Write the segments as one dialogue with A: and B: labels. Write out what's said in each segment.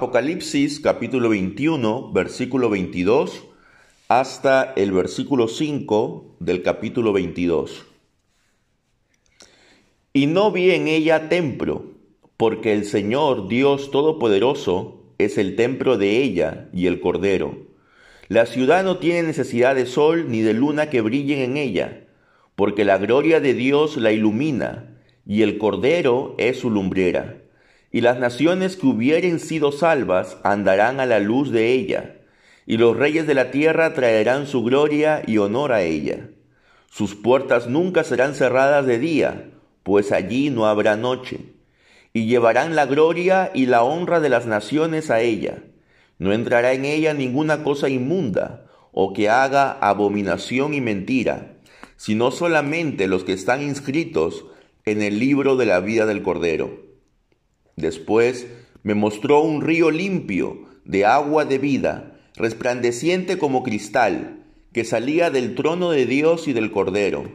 A: Apocalipsis capítulo 21, versículo 22 hasta el versículo 5 del capítulo 22. Y no vi en ella templo, porque el Señor Dios Todopoderoso es el templo de ella y el Cordero. La ciudad no tiene necesidad de sol ni de luna que brillen en ella, porque la gloria de Dios la ilumina, y el Cordero es su lumbrera. Y las naciones que hubieren sido salvas andarán a la luz de ella y los reyes de la tierra traerán su gloria y honor a ella. Sus puertas nunca serán cerradas de día, pues allí no habrá noche. Y llevarán la gloria y la honra de las naciones a ella. No entrará en ella ninguna cosa inmunda, o que haga abominación y mentira, sino solamente los que están inscritos en el libro de la vida del Cordero. Después me mostró un río limpio de agua de vida, resplandeciente como cristal, que salía del trono de Dios y del Cordero.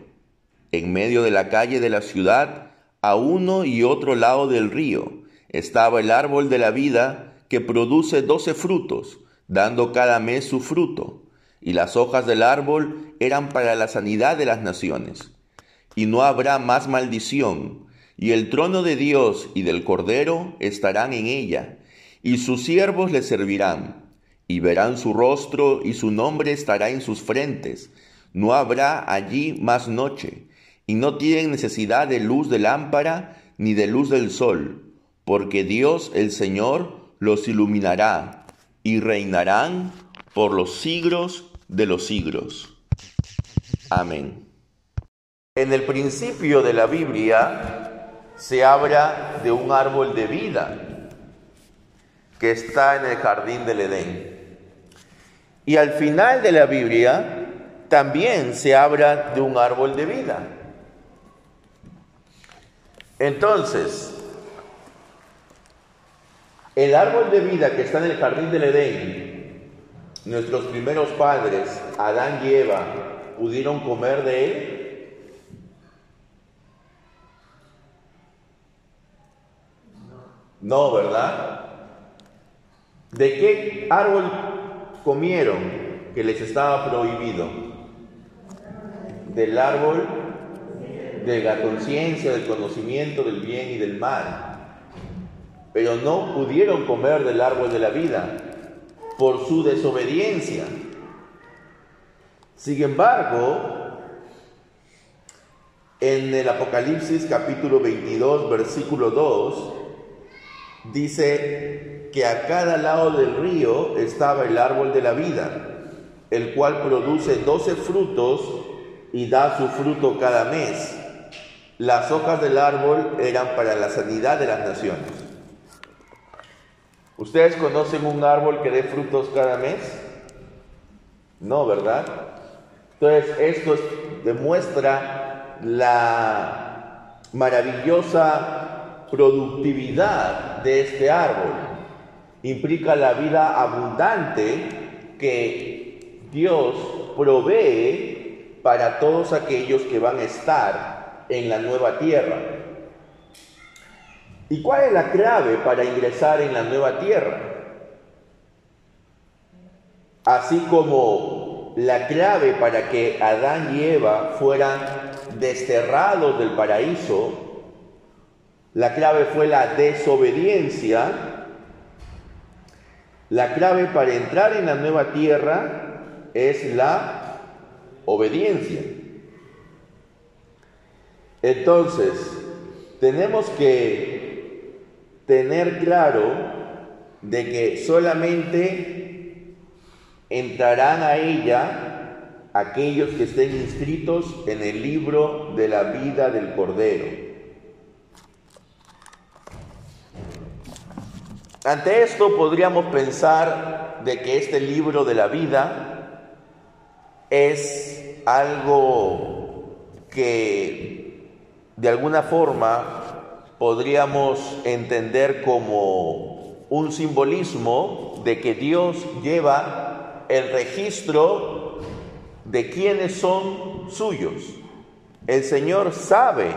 A: En medio de la calle de la ciudad, a uno y otro lado del río, estaba el árbol de la vida que produce doce frutos, dando cada mes su fruto, y las hojas del árbol eran para la sanidad de las naciones. Y no habrá más maldición, y el trono de Dios y del Cordero estarán en ella, y sus siervos le servirán y verán su rostro y su nombre estará en sus frentes. No habrá allí más noche, y no tienen necesidad de luz de lámpara ni de luz del sol, porque Dios el Señor los iluminará y reinarán por los siglos de los siglos. Amén. En el principio de la Biblia se habla de un árbol de vida que está en el jardín del Edén. Y al final de la Biblia también se habla de un árbol de vida. Entonces, el árbol de vida que está en el jardín del Edén, nuestros primeros padres, Adán y Eva, pudieron comer de él. No, ¿verdad? ¿De qué árbol comieron que les estaba prohibido? Del árbol de la conciencia, del conocimiento del bien y del mal. Pero no pudieron comer del árbol de la vida por su desobediencia. Sin embargo, en el Apocalipsis capítulo 22, versículo 2, dice, que a cada lado del río estaba el árbol de la vida, el cual produce doce frutos y da su fruto cada mes. Las hojas del árbol eran para la sanidad de las naciones. ¿Ustedes conocen un árbol que dé frutos cada mes? No, ¿verdad? Entonces, esto demuestra la maravillosa productividad de este árbol implica la vida abundante que Dios provee para todos aquellos que van a estar en la nueva tierra. ¿Y cuál es la clave para ingresar en la nueva tierra? Así como la clave para que Adán y Eva fueran desterrados del paraíso, la clave fue la desobediencia, la clave para entrar en la nueva tierra es la obediencia. Entonces, tenemos que tener claro de que solamente entrarán a ella aquellos que estén inscritos en el libro de la vida del Cordero. Ante esto podríamos pensar de que este libro de la vida es algo que de alguna forma podríamos entender como un simbolismo de que Dios lleva el registro de quiénes son suyos. El Señor sabe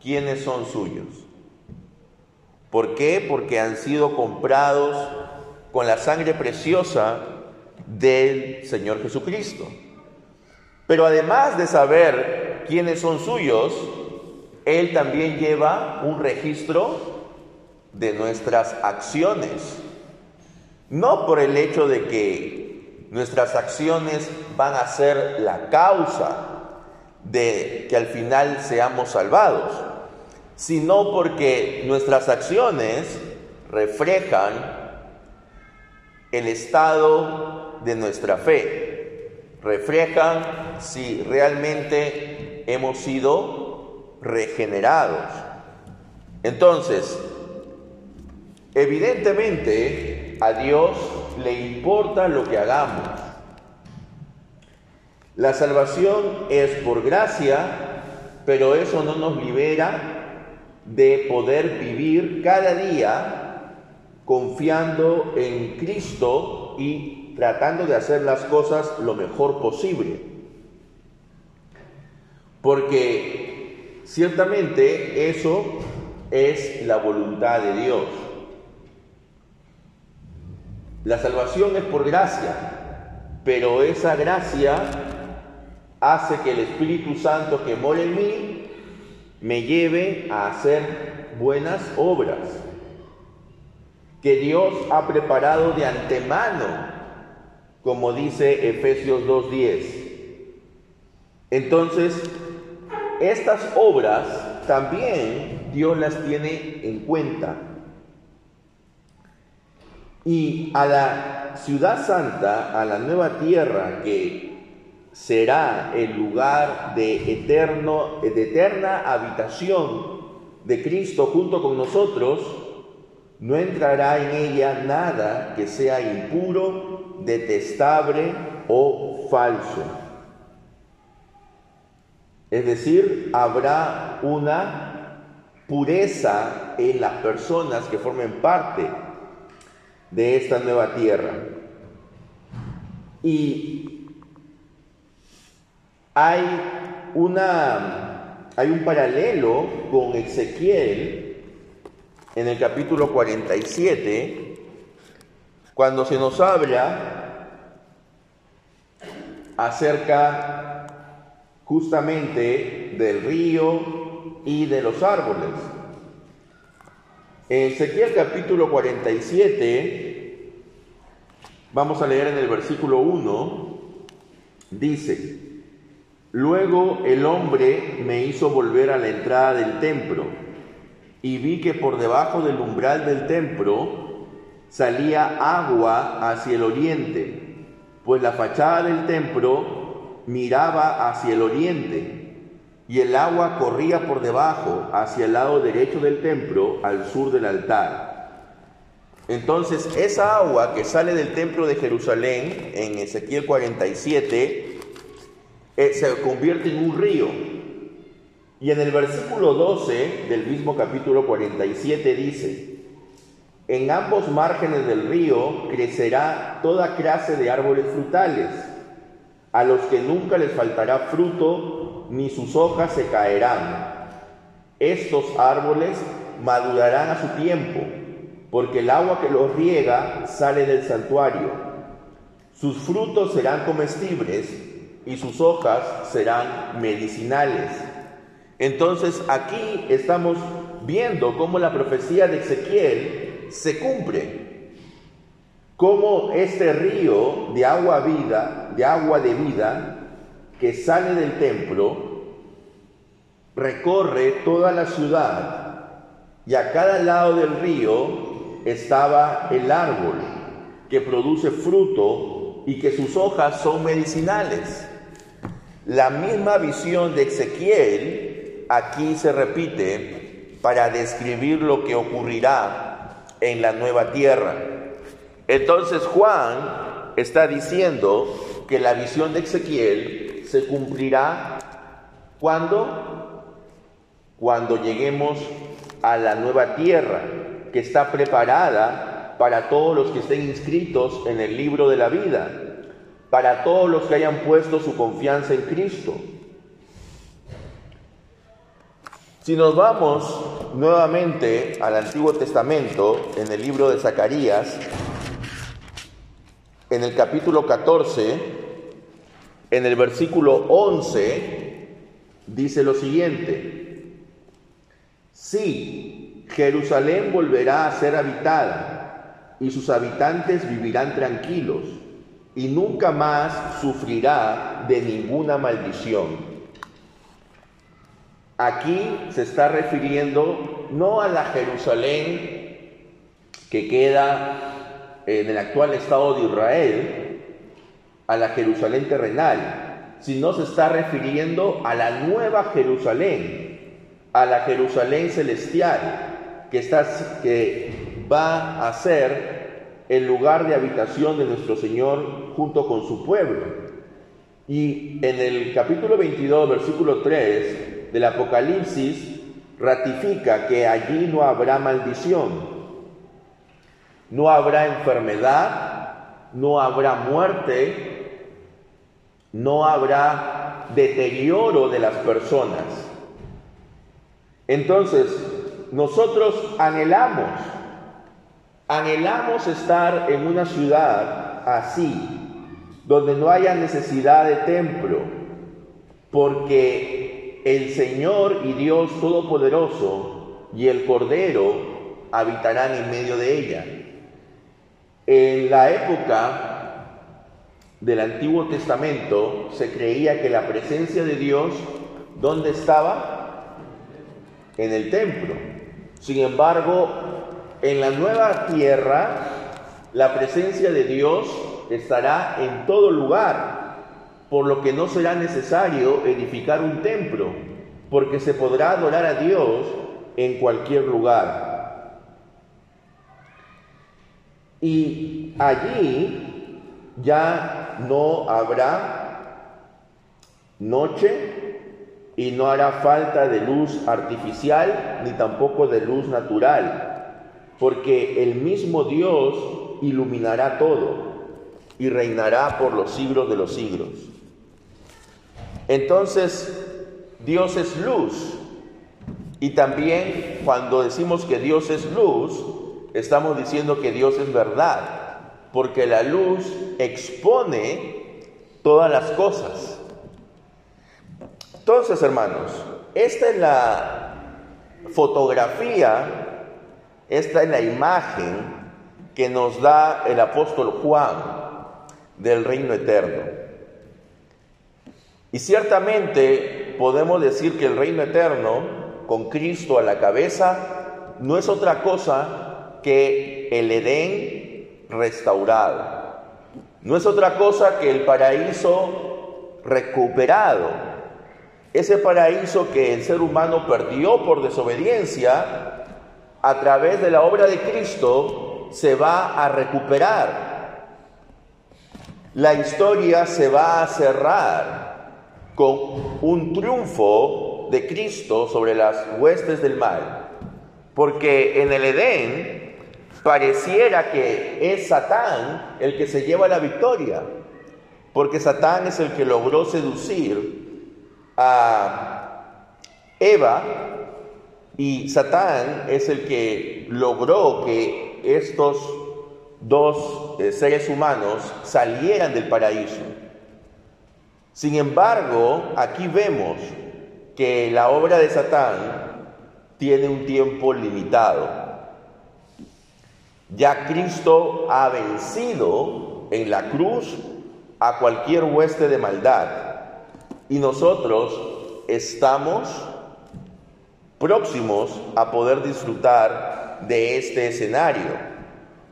A: quiénes son suyos. ¿Por qué? Porque han sido comprados con la sangre preciosa del Señor Jesucristo. Pero además de saber quiénes son suyos, Él también lleva un registro de nuestras acciones. No por el hecho de que nuestras acciones van a ser la causa de que al final seamos salvados, sino porque nuestras acciones reflejan el estado de nuestra fe, reflejan si realmente hemos sido regenerados. Entonces, evidentemente a Dios le importa lo que hagamos. La salvación es por gracia, pero eso no nos libera de poder vivir cada día confiando en Cristo y tratando de hacer las cosas lo mejor posible. Porque ciertamente eso es la voluntad de Dios. La salvación es por gracia, pero esa gracia hace que el Espíritu Santo que mora en mí me lleve a hacer buenas obras que Dios ha preparado de antemano, como dice Efesios 2.10. Entonces, estas obras también Dios las tiene en cuenta. Y a la ciudad santa, a la nueva tierra que será el lugar de, eterno, de eterna habitación de Cristo junto con nosotros, no entrará en ella nada que sea impuro, detestable o falso. Es decir, habrá una pureza en las personas que formen parte de esta nueva tierra. Y hay, una, hay un paralelo con Ezequiel en el capítulo 47, cuando se nos habla acerca justamente del río y de los árboles. En Ezequiel capítulo 47, vamos a leer en el versículo 1, dice, Luego el hombre me hizo volver a la entrada del templo y vi que por debajo del umbral del templo salía agua hacia el oriente, pues la fachada del templo miraba hacia el oriente y el agua corría por debajo hacia el lado derecho del templo al sur del altar. Entonces esa agua que sale del templo de Jerusalén en Ezequiel 47 eh, se convierte en un río. Y en el versículo 12 del mismo capítulo 47 dice, en ambos márgenes del río crecerá toda clase de árboles frutales, a los que nunca les faltará fruto, ni sus hojas se caerán. Estos árboles madurarán a su tiempo, porque el agua que los riega sale del santuario. Sus frutos serán comestibles y sus hojas serán medicinales. Entonces aquí estamos viendo cómo la profecía de Ezequiel se cumple, cómo este río de agua vida, de agua de vida que sale del templo recorre toda la ciudad y a cada lado del río estaba el árbol que produce fruto y que sus hojas son medicinales. La misma visión de Ezequiel aquí se repite para describir lo que ocurrirá en la nueva tierra. Entonces Juan está diciendo que la visión de Ezequiel se cumplirá cuando cuando lleguemos a la nueva tierra que está preparada para todos los que estén inscritos en el libro de la vida para todos los que hayan puesto su confianza en Cristo. Si nos vamos nuevamente al Antiguo Testamento, en el libro de Zacarías, en el capítulo 14, en el versículo 11, dice lo siguiente, sí, Jerusalén volverá a ser habitada y sus habitantes vivirán tranquilos y nunca más sufrirá de ninguna maldición. Aquí se está refiriendo no a la Jerusalén que queda en el actual Estado de Israel, a la Jerusalén terrenal, sino se está refiriendo a la nueva Jerusalén, a la Jerusalén celestial, que, está, que va a ser el lugar de habitación de nuestro Señor junto con su pueblo. Y en el capítulo 22, versículo 3, del Apocalipsis ratifica que allí no habrá maldición, no habrá enfermedad, no habrá muerte, no habrá deterioro de las personas. Entonces, nosotros anhelamos, anhelamos estar en una ciudad así, donde no haya necesidad de templo, porque el Señor y Dios Todopoderoso y el Cordero habitarán en medio de ella. En la época del Antiguo Testamento se creía que la presencia de Dios, ¿dónde estaba? En el templo. Sin embargo, en la nueva tierra, la presencia de Dios estará en todo lugar, por lo que no será necesario edificar un templo, porque se podrá adorar a Dios en cualquier lugar. Y allí ya no habrá noche y no hará falta de luz artificial ni tampoco de luz natural, porque el mismo Dios iluminará todo y reinará por los siglos de los siglos. Entonces, Dios es luz. Y también cuando decimos que Dios es luz, estamos diciendo que Dios es verdad, porque la luz expone todas las cosas. Entonces, hermanos, esta es la fotografía, esta es la imagen que nos da el apóstol Juan del reino eterno. Y ciertamente podemos decir que el reino eterno, con Cristo a la cabeza, no es otra cosa que el Edén restaurado. No es otra cosa que el paraíso recuperado. Ese paraíso que el ser humano perdió por desobediencia, a través de la obra de Cristo, se va a recuperar. La historia se va a cerrar con un triunfo de Cristo sobre las huestes del mal. Porque en el Edén pareciera que es Satán el que se lleva la victoria. Porque Satán es el que logró seducir a Eva y Satán es el que logró que estos dos eh, seres humanos salieran del paraíso. Sin embargo, aquí vemos que la obra de Satán tiene un tiempo limitado. Ya Cristo ha vencido en la cruz a cualquier hueste de maldad y nosotros estamos próximos a poder disfrutar de este escenario.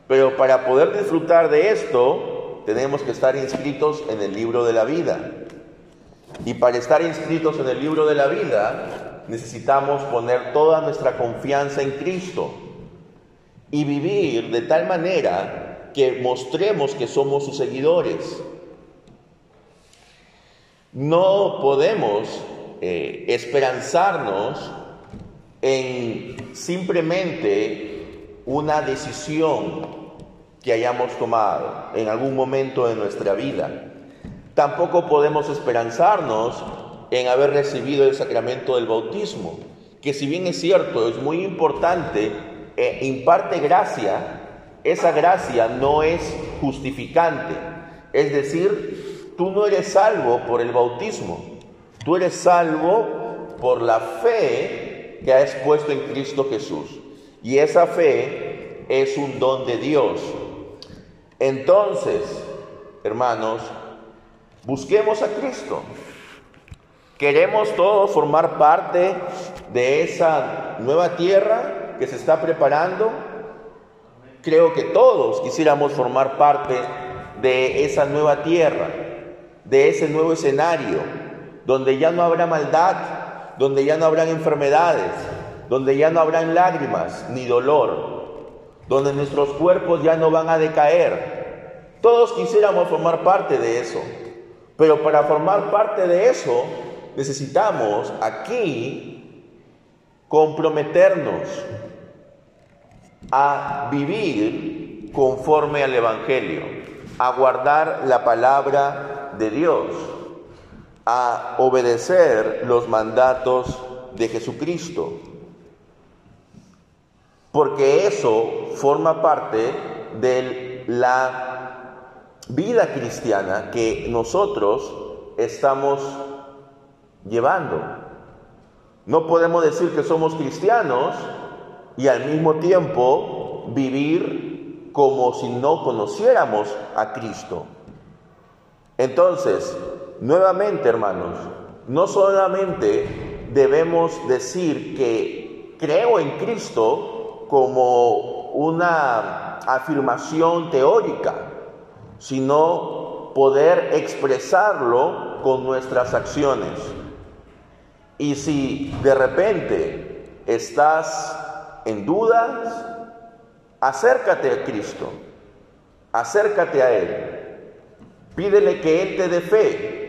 A: Pero para poder disfrutar de esto, tenemos que estar inscritos en el libro de la vida. Y para estar inscritos en el libro de la vida, necesitamos poner toda nuestra confianza en Cristo y vivir de tal manera que mostremos que somos sus seguidores. No podemos eh, esperanzarnos en simplemente una decisión que hayamos tomado en algún momento de nuestra vida. Tampoco podemos esperanzarnos en haber recibido el sacramento del bautismo, que si bien es cierto, es muy importante, e imparte gracia, esa gracia no es justificante. Es decir, tú no eres salvo por el bautismo, tú eres salvo por la fe que has puesto en Cristo Jesús. Y esa fe es un don de Dios. Entonces, hermanos, busquemos a Cristo. Queremos todos formar parte de esa nueva tierra que se está preparando. Creo que todos quisiéramos formar parte de esa nueva tierra, de ese nuevo escenario, donde ya no habrá maldad, donde ya no habrán enfermedades, donde ya no habrán lágrimas ni dolor, donde nuestros cuerpos ya no van a decaer. Todos quisiéramos formar parte de eso, pero para formar parte de eso necesitamos aquí comprometernos a vivir conforme al Evangelio, a guardar la palabra de Dios, a obedecer los mandatos de Jesucristo, porque eso forma parte de la vida cristiana que nosotros estamos llevando. No podemos decir que somos cristianos y al mismo tiempo vivir como si no conociéramos a Cristo. Entonces, nuevamente hermanos, no solamente debemos decir que creo en Cristo como una afirmación teórica, sino poder expresarlo con nuestras acciones. Y si de repente estás en dudas, acércate a Cristo, acércate a Él, pídele que Él te dé fe,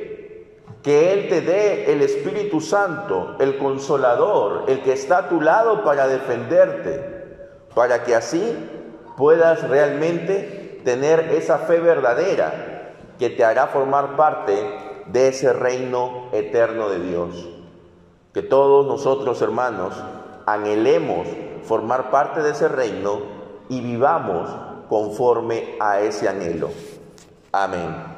A: que Él te dé el Espíritu Santo, el consolador, el que está a tu lado para defenderte, para que así puedas realmente tener esa fe verdadera que te hará formar parte de ese reino eterno de Dios. Que todos nosotros, hermanos, anhelemos formar parte de ese reino y vivamos conforme a ese anhelo. Amén.